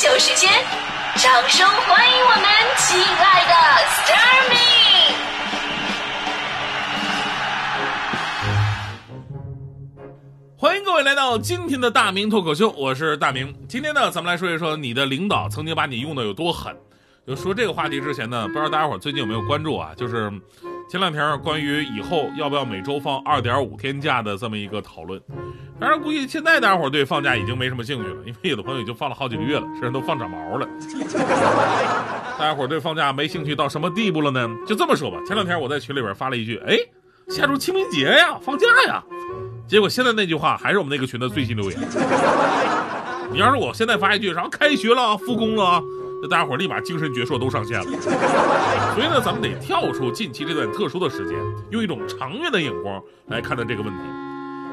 秀时间，掌声欢迎我们亲爱的 s t a r m y 欢迎各位来到今天的大明脱口秀，我是大明。今天呢，咱们来说一说你的领导曾经把你用的有多狠。就说这个话题之前呢，不知道大家伙最近有没有关注啊？就是前两天关于以后要不要每周放二点五天假的这么一个讨论。当然，估计现在大家伙对放假已经没什么兴趣了，因为有的朋友已经放了好几个月了，甚至都放长毛了。大家伙对放假没兴趣到什么地步了呢？就这么说吧，前两天我在群里边发了一句：“哎，下周清明节呀，放假呀。”结果现在那句话还是我们那个群的最新留言。你要是我现在发一句然后开学了、复工了，那大家伙立马精神矍铄都上线了。所以呢，咱们得跳出近期这段特殊的时间，用一种长远的眼光来看待这个问题。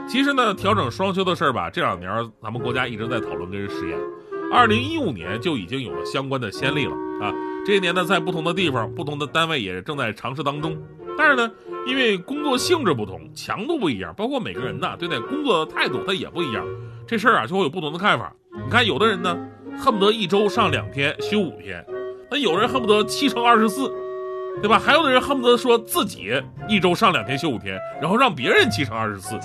其实呢，调整双休的事儿吧，这两年咱们国家一直在讨论跟实验。二零一五年就已经有了相关的先例了啊。这些年呢，在不同的地方、不同的单位也正在尝试当中。但是呢，因为工作性质不同，强度不一样，包括每个人呢对待工作的态度它也不一样，这事儿啊就会有不同的看法。你看，有的人呢恨不得一周上两天休五天，那有人恨不得七乘二十四。对吧？还有的人恨不得说自己一周上两天休五天，然后让别人七乘二十四。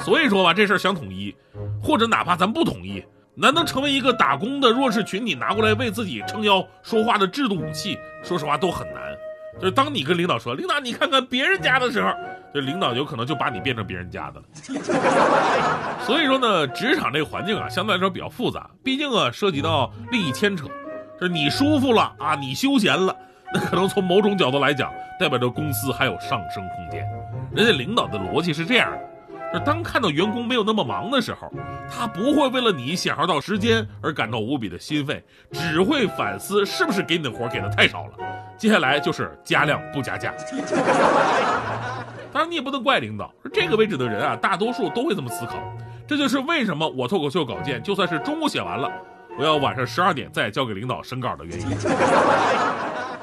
所以说吧，这事儿想统一，或者哪怕咱不统一，难能成为一个打工的弱势群体拿过来为自己撑腰说话的制度武器，说实话都很难。就是当你跟领导说“领导，你看看别人家的时候”，这领导有可能就把你变成别人家的了。所以说呢，职场这个环境啊，相对来说比较复杂，毕竟啊涉及到利益牵扯，就是你舒服了啊，你休闲了。那可能从某种角度来讲，代表着公司还有上升空间。人家领导的逻辑是这样的：，就是当看到员工没有那么忙的时候，他不会为了你享受到时间而感到无比的心肺，只会反思是不是给你的活给的太少了。接下来就是加量不加价。当然，你也不能怪领导，这个位置的人啊，大多数都会这么思考。这就是为什么我脱口秀稿件就算是中午写完了，我要晚上十二点再交给领导审稿的原因。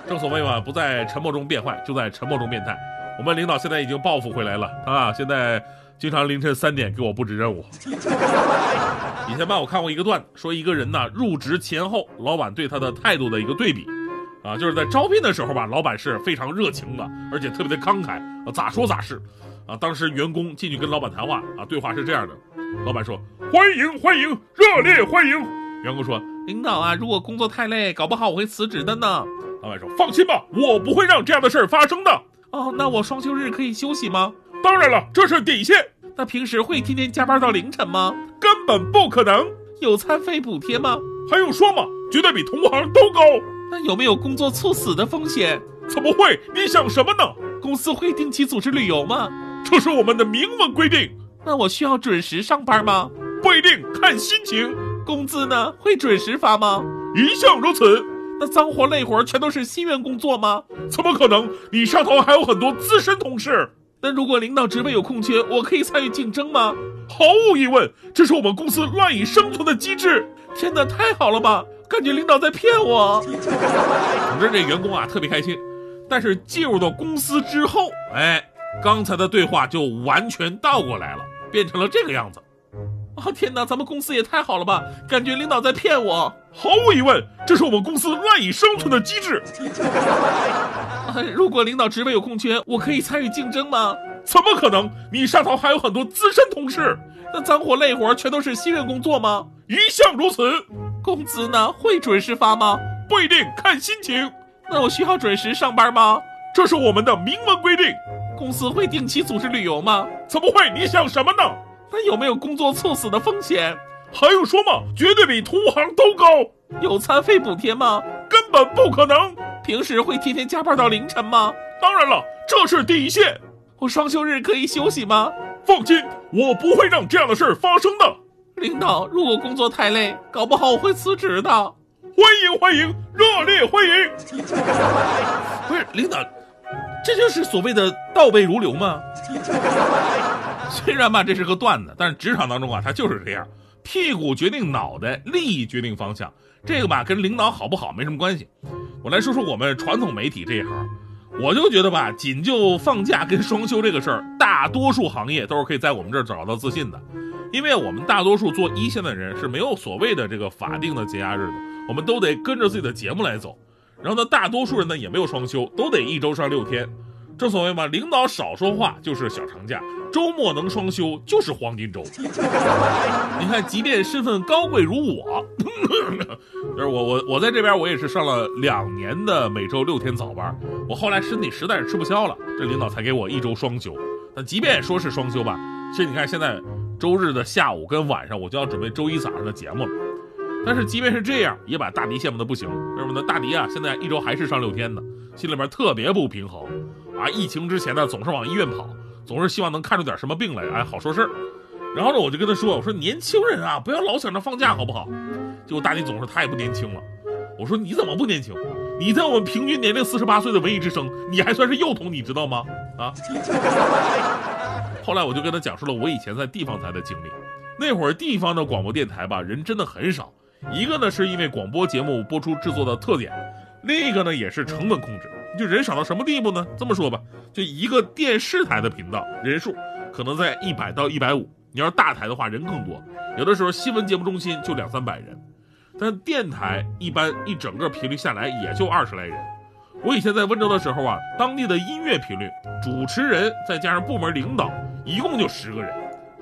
正所谓嘛，不在沉默中变坏，就在沉默中变态。我们领导现在已经报复回来了啊！现在经常凌晨三点给我布置任务。以前吧，我看过一个段子，说一个人呢入职前后，老板对他的态度的一个对比啊，就是在招聘的时候吧，老板是非常热情的，而且特别的慷慨啊，咋说咋是啊。当时员工进去跟老板谈话啊，对话是这样的：老板说欢迎欢迎，热烈欢迎。员工说领导啊，如果工作太累，搞不好我会辞职的呢。老板说：“放心吧，我不会让这样的事儿发生的。”哦，那我双休日可以休息吗？当然了，这是底线。那平时会天天加班到凌晨吗？根本不可能。有餐费补贴吗？还用说吗？绝对比同行都高。那有没有工作猝死的风险？怎么会？你想什么呢？公司会定期组织旅游吗？这是我们的明文规定。那我需要准时上班吗？不一定，看心情。工资呢？会准时发吗？一向如此。那脏活累活全都是新员工做吗？怎么可能？你上头还有很多资深同事。那如果领导职位有空缺，我可以参与竞争吗？毫无疑问，这是我们公司赖以生存的机制。天哪，太好了吧？感觉领导在骗我。总之，这员工啊特别开心。但是进入到公司之后，哎，刚才的对话就完全倒过来了，变成了这个样子。啊天哪，咱们公司也太好了吧！感觉领导在骗我。毫无疑问，这是我们公司赖以生存的机制。如果领导职位有空缺，我可以参与竞争吗？怎么可能？你上头还有很多资深同事。那脏活累活全都是新人工作吗？一向如此。工资呢？会准时发吗？不一定，看心情。那我需要准时上班吗？这是我们的明文规定。公司会定期组织旅游吗？怎么会？你想什么呢？那有没有工作猝死的风险？还用说吗？绝对比同行都高。有餐费补贴吗？根本不可能。平时会天天加班到凌晨吗？当然了，这是底线。我双休日可以休息吗？放心，我不会让这样的事儿发生的。领导，如果工作太累，搞不好我会辞职的。欢迎欢迎，热烈欢迎。不是领导，这就是所谓的倒背如流吗？虽然吧，这是个段子，但是职场当中啊，它就是这样，屁股决定脑袋，利益决定方向。这个吧，跟领导好不好没什么关系。我来说说我们传统媒体这一行，我就觉得吧，仅就放假跟双休这个事儿，大多数行业都是可以在我们这儿找到自信的。因为我们大多数做一线的人是没有所谓的这个法定的节假日的，我们都得跟着自己的节目来走。然后呢，大多数人呢也没有双休，都得一周上六天。正所谓嘛，领导少说话就是小长假，周末能双休就是黄金周。你看，即便身份高贵如我，就是我我我在这边我也是上了两年的每周六天早班，我后来身体实在是吃不消了，这领导才给我一周双休。但即便说是双休吧，其实你看现在周日的下午跟晚上，我就要准备周一早上的节目了。但是即便是这样，也把大迪羡慕的不行。为什么呢？大迪啊，现在一周还是上六天呢，心里边特别不平衡。啊，疫情之前呢，总是往医院跑，总是希望能看出点什么病来，哎，好说事儿。然后呢，我就跟他说，我说年轻人啊，不要老想着放假，好不好？结果大迪总说他也不年轻了。我说你怎么不年轻？你在我们平均年龄四十八岁的文艺之声，你还算是幼童，你知道吗？啊。后来我就跟他讲述了我以前在地方台的经历。那会儿地方的广播电台吧，人真的很少。一个呢，是因为广播节目播出制作的特点；另一个呢，也是成本控制。就人少到什么地步呢？这么说吧，就一个电视台的频道人数可能在一百到一百五，你要是大台的话人更多，有的时候新闻节目中心就两三百人，但电台一般一整个频率下来也就二十来人。我以前在温州的时候啊，当地的音乐频率，主持人再加上部门领导，一共就十个人。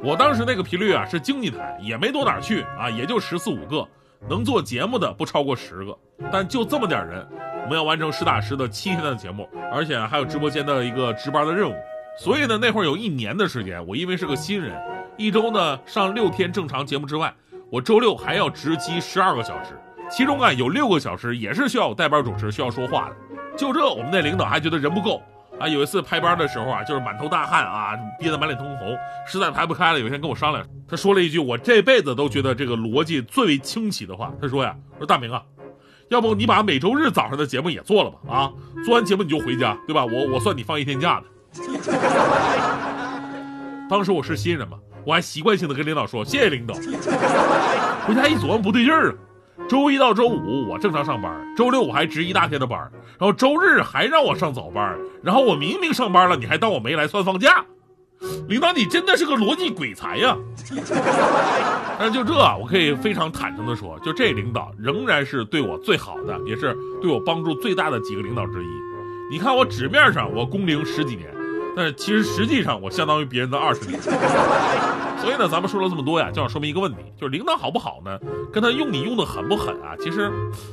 我当时那个频率啊是经济台，也没多哪去啊，也就十四五个，能做节目的不超过十个，但就这么点人。我们要完成实打实的七天的节目，而且还有直播间的一个值班的任务，所以呢，那会儿有一年的时间，我因为是个新人，一周呢上六天正常节目之外，我周六还要值机十二个小时，其中啊有六个小时也是需要我代班主持，需要说话的。就这，我们那领导还觉得人不够啊。有一次排班的时候啊，就是满头大汗啊，憋得满脸通红，实在排不开了。有一天跟我商量，他说了一句我这辈子都觉得这个逻辑最为清奇的话，他说呀，说大明啊。要不你把每周日早上的节目也做了吧？啊，做完节目你就回家，对吧？我我算你放一天假的。当时我是新人嘛，我还习惯性的跟领导说谢谢领导。回家一琢磨不对劲儿啊，周一到周五我正常上班，周六我还值一大天的班，然后周日还让我上早班，然后我明明上班了，你还当我没来算放假。领导，你真的是个逻辑鬼才呀！但是就这，我可以非常坦诚的说，就这领导仍然是对我最好的，也是对我帮助最大的几个领导之一。你看我纸面上我工龄十几年，但是其实实际上我相当于别人的二十年。所以呢，咱们说了这么多呀，就要说明一个问题，就是领导好不好呢，跟他用你用的狠不狠啊，其实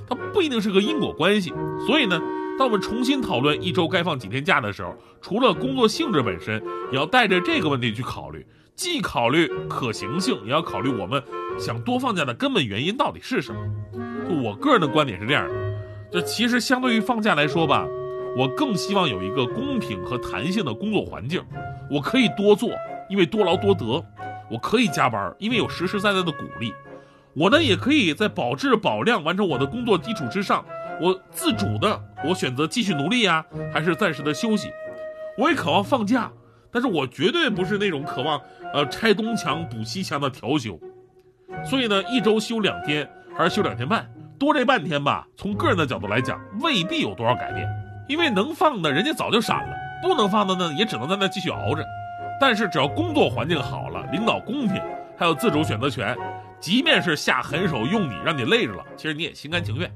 他不一定是个因果关系。所以呢。当我们重新讨论一周该放几天假的时候，除了工作性质本身，也要带着这个问题去考虑，既考虑可行性，也要考虑我们想多放假的根本原因到底是什么。就我个人的观点是这样的，就其实相对于放假来说吧，我更希望有一个公平和弹性的工作环境，我可以多做，因为多劳多得；我可以加班，因为有实实在在的鼓励；我呢也可以在保质保量完成我的工作基础之上。我自主的，我选择继续努力呀，还是暂时的休息？我也渴望放假，但是我绝对不是那种渴望呃拆东墙补西墙的调休。所以呢，一周休两天还是休两天半，多这半天吧，从个人的角度来讲，未必有多少改变，因为能放的人家早就闪了，不能放的呢，也只能在那继续熬着。但是只要工作环境好了，领导公平，还有自主选择权，即便是下狠手用你，让你累着了，其实你也心甘情愿。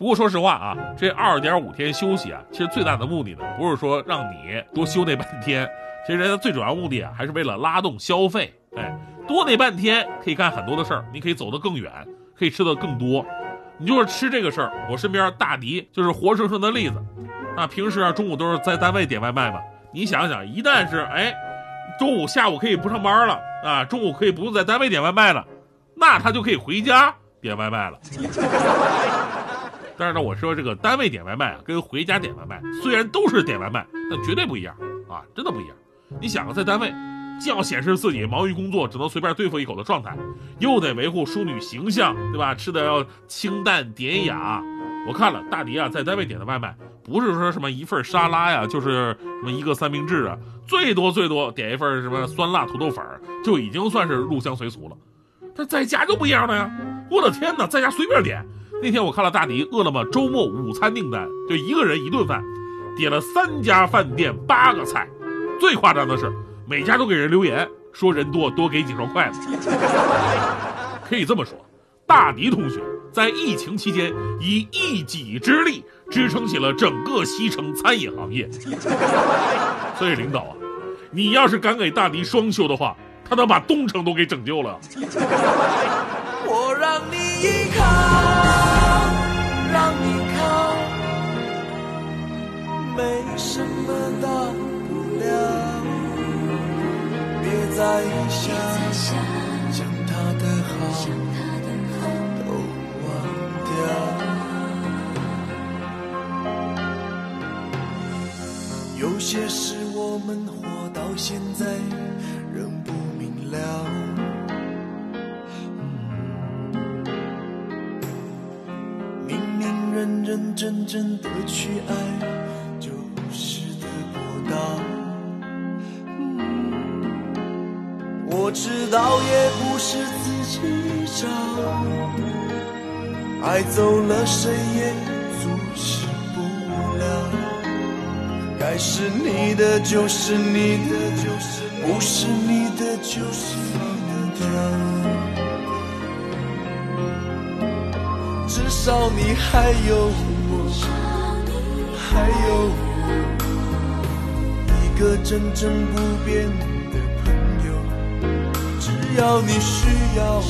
不过说实话啊，这二点五天休息啊，其实最大的目的呢，不是说让你多休那半天，其实人家最主要目的啊，还是为了拉动消费。哎，多那半天可以干很多的事儿，你可以走得更远，可以吃的更多。你就是吃这个事儿，我身边大迪就是活生生的例子。那，平时啊中午都是在单位点外卖嘛，你想想，一旦是哎，中午下午可以不上班了啊，中午可以不用在单位点外卖了，那他就可以回家点外卖了。但是呢，我说这个单位点外卖啊，跟回家点外卖虽然都是点外卖，但绝对不一样啊，真的不一样。你想啊，在单位既要显示自己忙于工作，只能随便对付一口的状态，又得维护淑女形象，对吧？吃的要清淡典雅。我看了大迪啊，在单位点的外卖，不是说什么一份沙拉呀，就是什么一个三明治啊，最多最多点一份什么酸辣土豆粉，就已经算是入乡随俗了。但在家就不一样了呀！我的天哪，在家随便点。那天我看了大迪饿了么周末午餐订单，就一个人一顿饭，点了三家饭店八个菜，最夸张的是每家都给人留言说人多多给几双筷子。可以这么说，大迪同学在疫情期间以一己之力支撑起了整个西城餐饮行业。所以领导啊，你要是敢给大迪双休的话，他能把东城都给拯救了。我让你依靠，没什么大不了。别再想，将他的好都忘掉。有些事我们活到现在仍不明了。明明认认真真的去爱，我知道也不是自己找，爱走了谁也阻止不了。该是你的就是你的，不是你的就是你的。至少你还有我，还有我一个真正不变的。要你需要我，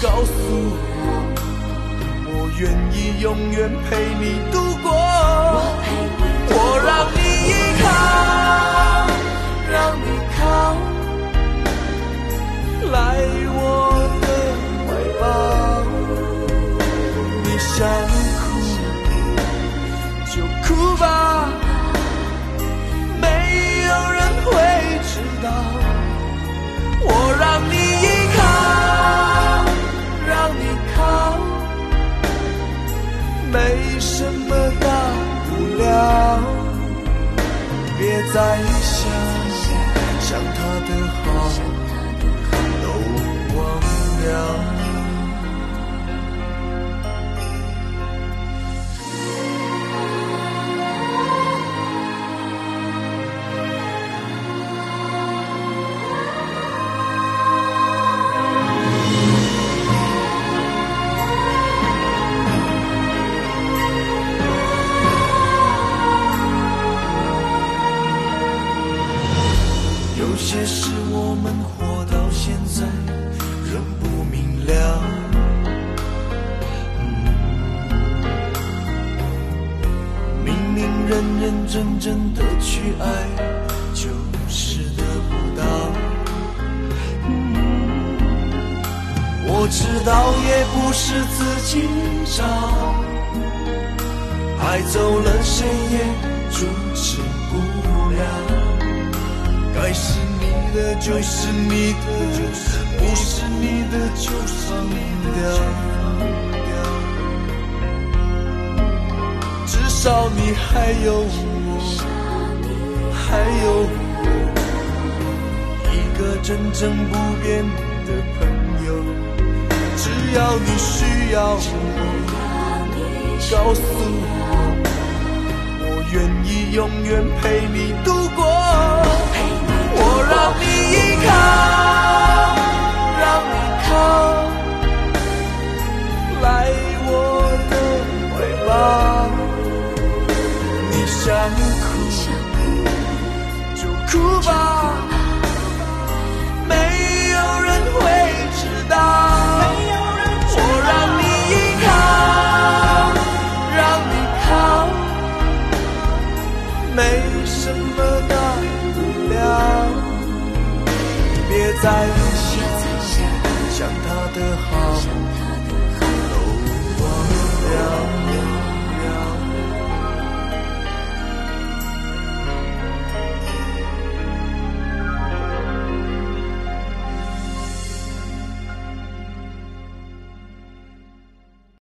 告诉我，我愿意永远陪你度过。我让你依靠，让你靠，来我的怀抱。你想在。真真的去爱，就是得不到。我知道也不是自己找，爱走了谁也阻止不了。该是你的就是你的，不是你的就放掉。至少你还有我，还有我，一个真正不变的朋友。只要你需要我，告诉我，我愿意永远陪你度过。我让你依靠，哭吧，没有人会知道。我让你依靠，让你靠，没什么大不了。别再想，想他的好。